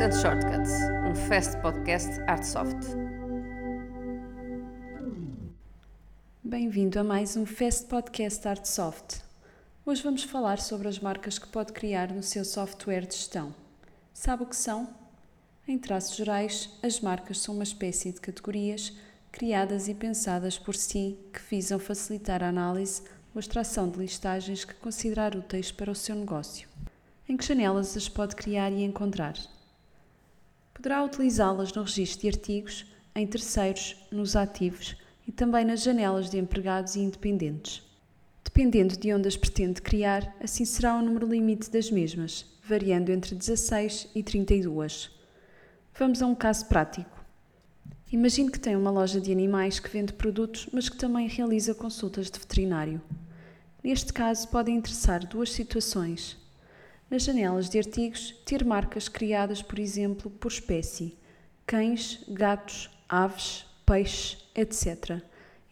And Shortcuts, um fast podcast Artsoft. Bem-vindo a mais um Fast Podcast Artsoft. Hoje vamos falar sobre as marcas que pode criar no seu software de gestão. Sabe o que são? Em traços gerais, as marcas são uma espécie de categorias criadas e pensadas por si que visam facilitar a análise ou extração de listagens que considerar úteis para o seu negócio. Em que janelas as pode criar e encontrar? Poderá utilizá-las no registro de artigos, em terceiros, nos ativos e também nas janelas de empregados e independentes. Dependendo de onde as pretende criar, assim será o número limite das mesmas, variando entre 16 e 32. Vamos a um caso prático. Imagine que tem uma loja de animais que vende produtos, mas que também realiza consultas de veterinário. Neste caso, podem interessar duas situações. Nas janelas de artigos, ter marcas criadas, por exemplo, por espécie: cães, gatos, aves, peixes, etc.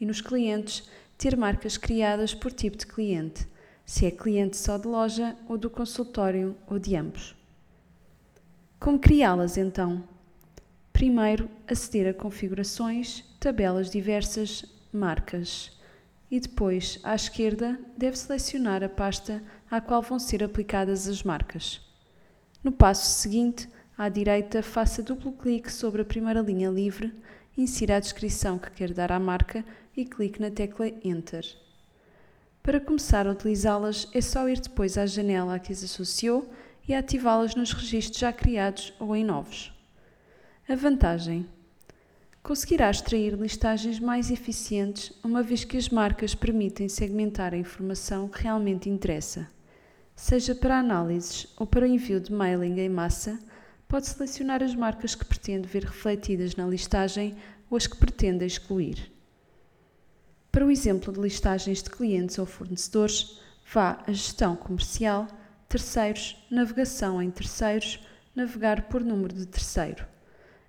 E nos clientes, ter marcas criadas por tipo de cliente, se é cliente só de loja ou do consultório ou de ambos. Como criá-las então? Primeiro, aceder a configurações, tabelas diversas, marcas. E depois, à esquerda, deve selecionar a pasta à qual vão ser aplicadas as marcas. No passo seguinte, à direita, faça duplo clique sobre a primeira linha livre, insira a descrição que quer dar à marca e clique na tecla Enter. Para começar a utilizá-las, é só ir depois à janela a que as associou e ativá-las nos registros já criados ou em novos. A vantagem: conseguirá extrair listagens mais eficientes, uma vez que as marcas permitem segmentar a informação que realmente interessa. Seja para análises ou para envio de mailing em massa, pode selecionar as marcas que pretende ver refletidas na listagem ou as que pretende excluir. Para o exemplo de listagens de clientes ou fornecedores, vá a Gestão Comercial, Terceiros, Navegação em Terceiros, Navegar por número de terceiro.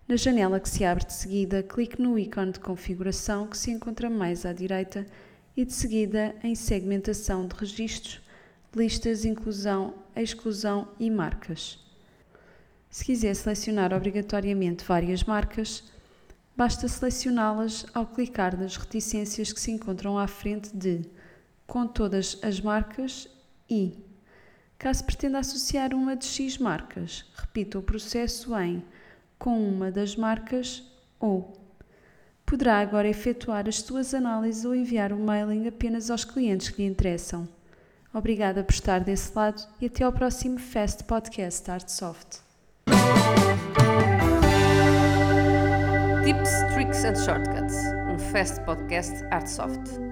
Na janela que se abre de seguida, clique no ícone de configuração que se encontra mais à direita e de seguida em Segmentação de registros, Listas, Inclusão, Exclusão e Marcas. Se quiser selecionar obrigatoriamente várias marcas, basta selecioná-las ao clicar nas reticências que se encontram à frente de Com todas as marcas e, caso pretenda associar uma de X marcas, repita o processo em com uma das marcas ou poderá agora efetuar as suas análises ou enviar o um mailing apenas aos clientes que lhe interessam. Obrigada por estar desse lado e até ao próximo Fast Podcast Artsoft. Tips, Tricks and Shortcuts, um Fast Podcast Artsoft.